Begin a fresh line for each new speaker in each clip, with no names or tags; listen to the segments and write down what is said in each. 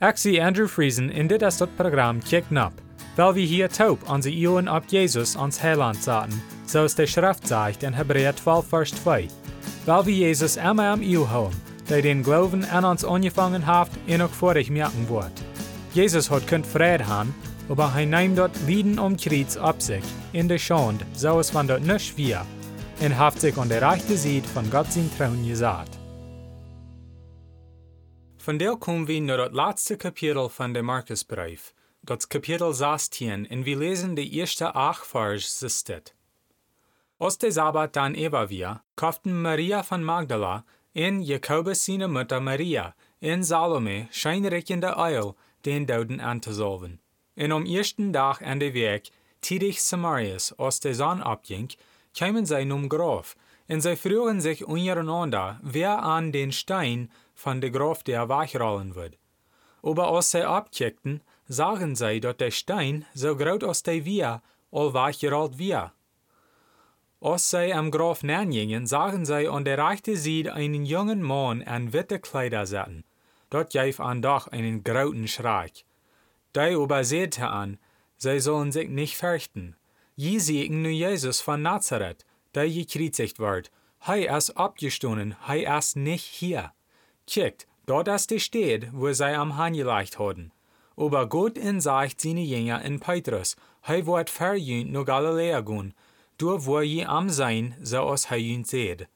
Zie Andrew Friesen in dit is dat programma Kick Nap, weil wir hier taub onze Ioen ab Jesus ans Heiland zaten, zoals de Schrift zegt in Hebräer 12 vers 2. Weil wir Jesus immer am Iu houden, der den Glauben an uns angefangen hat en ook vorig merken wordt. Jesus hat kunt vrede haben, aber hij neemt dort Lieden um Kreuz ab sich, in der Schande, so es van dort nicht wir, und haft sich an der rechten Seite von Gott sein Trauen gesagt. Von der kommen wir naar das letzte Kapitel von der Markusbrief, das Kapitel 16, und wir lesen die erste acht Vers, steht. Als der Sabbat dann wir, kauften Maria von Magdala in Jakobus seine Mutter Maria in Salome scheinriechende Öl den Doden anzusolven. Und am ersten Tag an der Weg, tidig Samarias aus der Sonne abging, kamen sie num Graf, und sie frühen sich untereinander, wer an den Stein von der Graf der wegrollen wird. Aber als sie abkickten, sagen sie, dass der Stein so groß aus der Via all weggerollt wir. Als sie am Graf nähern sagen sie an der rechten Seite einen jungen Mann an witte Kleider setzen. Dort gab an doch einen grauten Schreck. Die übersehte an, sie sollen sich nicht fürchten. Je sehen nur Jesus von Nazareth, der gekreuzigt wird. Hei ist abgestoßen, hei ist nicht hier. Kickt, dort ist die steht, wo sie am Hahn gelegt haben. Aber Gott in sagt seine Jünger in Petrus, hei wird verjünt nur Galiläa gehen, du wo je am sein, so als hei seht.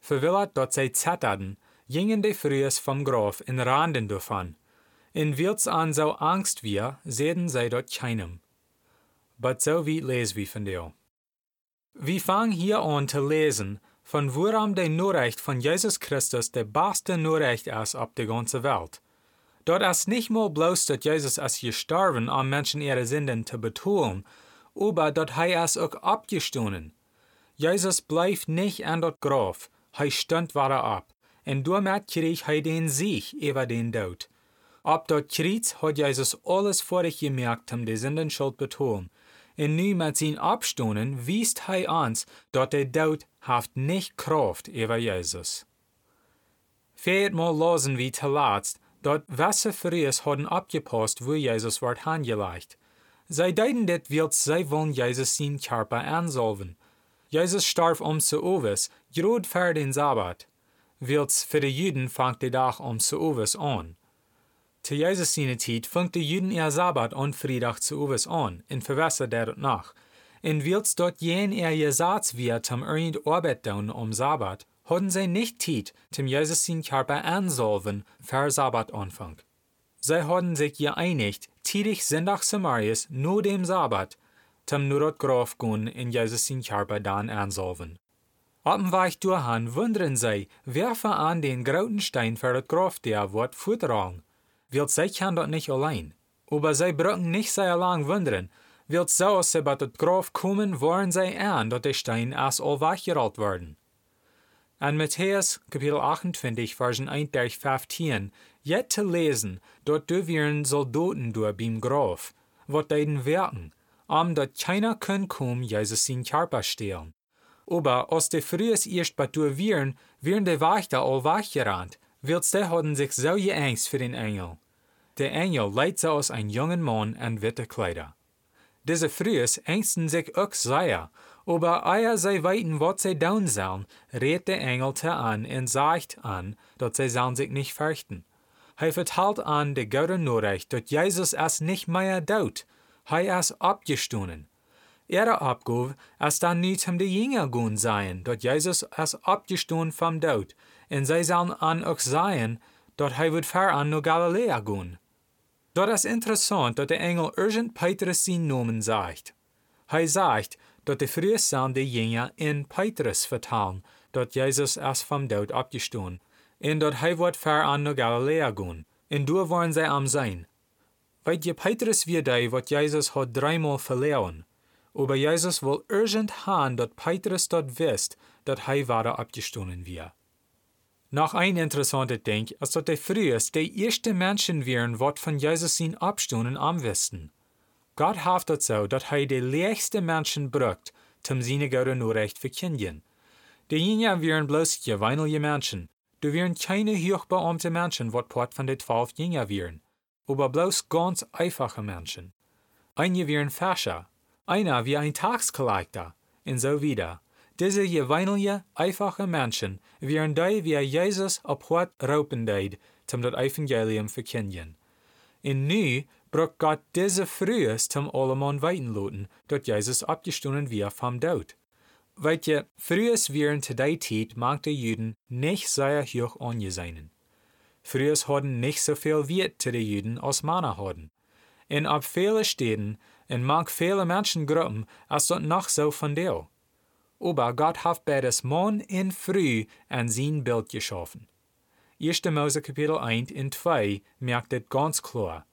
Verwillert dort sie zetterten, gingen die Frühes vom Graf in Randen davon. In Wilds an so Angst wir, sehen sie dort keinem. But so wie lesen wir von dir. Wir fangen hier an zu lesen, von woran der Nachricht von Jesus Christus der beste Nachricht ist auf der ganzen Welt. Dort ist nicht mal bloß, dass Jesus ist gestorben, um Menschen ihre Sünden zu betonen, aber dass er ist auch abgestoßen. Jesus bleibt nicht an dort Graf, er stand weiter ab, und damit kriegt er den Sieg über den Tod. Ab dort Kreuz hat Jesus alles vor sich gemerkt, um die Sündenschuld betonen. Mit sein Abstoßen wiest er uns, dass der Tod haft nicht Kraft über Jesus. Viermal losen wir zuletzt, dass Wasser Fries haben abgepasst, wo Jesus wird angelegt. Sie deuten dit wild, sie wollen Jesus sein Körper ansolven. Jesus starb um zu Uwes, gerade für den Sabbat. Wilds für die Juden fängt der Tag um zu Uwes an. Zu Jesus Zeit fängt die Juden ihr Sabbat an Freitag zu Uwes an, in Verwässer der nach. In wilds dort jen er gesagt wird, zum irgend Arbeit tun um Sabbat, hatten sie nicht Zeit, zum Jesus sein Körper ansolven, für Sabbatanfang. Sie hatten sich geeinigt, tidig Sonntag Samarias nur dem Sabbat, zum nur dort Graf gehen in Jesus sein Körper dann ansolven. Weg durchhan wundern sie, wer an den grauten Stein für das Graf der wird futterang. Sie kann dort nicht allein. Aber sie brauchen nicht sehr lang wundern, wilt so sie bei das Graf kommen, wollen sie an, dass der Stein als all weggerollt werden. An Matthäus Kapitel 28, Versen 1 durch 15, jet zu lesen, dort dürfen Soldaten durch beim Graf, wat deiden werken, um dat keiner können kommen, Jesus sin Körper stehlen. Aber als de frühes erst betur wären, wären de Wächter all weggerannt, wills de hatten sich so geängst für den Engel. Der Engel leitet aus ein jungen Mann an witte Kleider. Diese frühes ängsten sich auch sehr, aber eier sie weiten, was sie tun sollen, rät der Engel te an und sagt an, dass sie sollen sich nicht fürchten. Hij vertelt an de gute Nachricht, dass Jesus es nicht mehr tut. Er ist abgestoßen. Ihre Abgabe ist dann nicht um die Jünger gehen sein, dass Jesus ist abgestoßen vom Tod, und sie sollen an auch sein, dass er wird an nach Galiläa gehen. Dort ist interessant, dass der Engel urgent Petrus seinen Namen sagt. Er sagt, dass die früher sollen die Jünger in Petrus vertalen, dass Jesus ist vom Tod abgestoßen, und dass er wird an nach Galiläa gehen, und du wollen sie am sein. Weil je Petrus wieder, was Jesus hat dreimal verloren, Jesus will urgent haben, dass Petrus dort wisst, dass er weiter abgestoßen wird. Noch ein interessanter Ding ist, dass die frühest die ersten Menschen wären, was von Jesus sin Abstunden am wissen. Gott haftet so, dass er die leichtsten Menschen braucht, zum seine gute Nachricht verkündigen. Die Jünger wären bloß gewöhnliche Menschen. Du wären keine hochbeamte Menschen, was Port von den zwölf Jünger wären. aber bloß ganz einfache Menschen. Einige wären Fascher, einer wie ein Taxkollector, und so wieder. Diese gewöhnliche, einfache Menschen wären die, wie Jesus op wat roepen deed, zum das Evangelium verkündigen. Und nu braucht Gott diese Frühes zum allemal weitenloten, dort Jesus abgestunden wir vom Tod. Weet je, frühes wären zu der Zeit mag die Juden nicht sehr hoch angesehen. Frühes hadden nicht so viel Wert zu den Juden als Männer hadden. In ab viele Städten, in mag viele Menschengruppen, als dort noch so von der. Aber Gott hat beides Mann in früh an sein Bild geschaffen. 1. Mose Kapitel 1 und 2 merkt es ganz klar.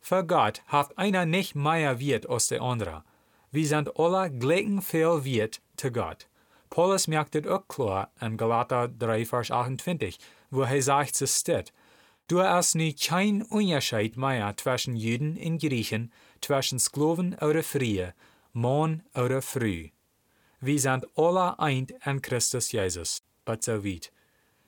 Für Gott hat einer nicht mehr Wert als der andere. Wir sind alle gleichen viel Wert zu Gott. Paulus merkt es auch klar in Galater 3, Vers 28, wo er sagt, es steht, Du hast nie kein Unterschied mehr zwischen Juden und Griechen, zwischen Sklaven oder Frie, Mann oder Früh. Wir sind alle eint an Christus Jesus, but so weit.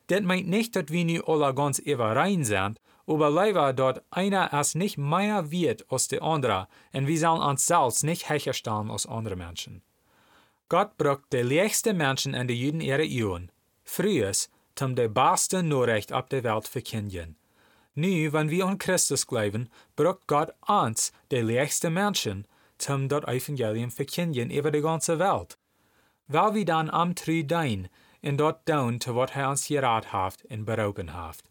Das meint nicht, dass wir nu alle ganz rein sind, aber leider dort einer als nicht mehr wird als der andere, und wir sollen uns selbst nicht herstellen als andere Menschen. Gott braucht die leichtsten Menschen in den Juden ihre Juden, frühes, um die beste Nachricht auf der Welt verkündigen. Nu, wenn wir an Christus glauben, braucht Gott uns, die leichtsten Menschen, um das Evangelium verkündigen über die ganze Welt. Weil wir dann am Trü dein, in dort down zu wat hij ons geraad heeft en beroepen heeft.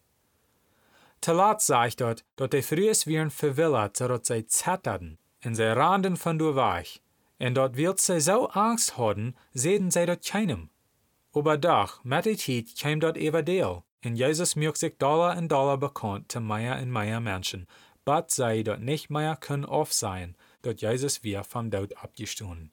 Te laat sagt dort, dat de frühes wieren verwillert, zodat zij zetterden, en zij randen van door weg. En dort wilt zij zo angst hadden, sehen zij dat keinem. Aber doch, met die tijd kwam dat everdeel, en Jezus maakt sich Dollar en Dollar bekannt zu mehr en mehr Menschen, but zij dat nicht mehr können auf sein, dat Jezus weer vom Tod abgestoßen.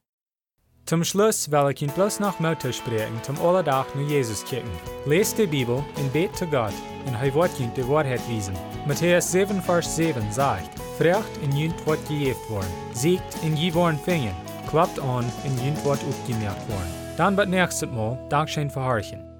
Zum Schluss will ich Ihnen bloß noch Motto sprechen, zum Allerdach nur Jesus kicken. Lest die Bibel und bet zu Gott, und er wird Ihnen die Wahrheit wiesen. Matthäus 7, Vers 7 sagt, Frecht in jünt wird gejeft worden, siegt in je worden fingen, klappt an in jünt wird aufgemerkt worden. Dann wird nächstes Mal Dankeschön für Horchen.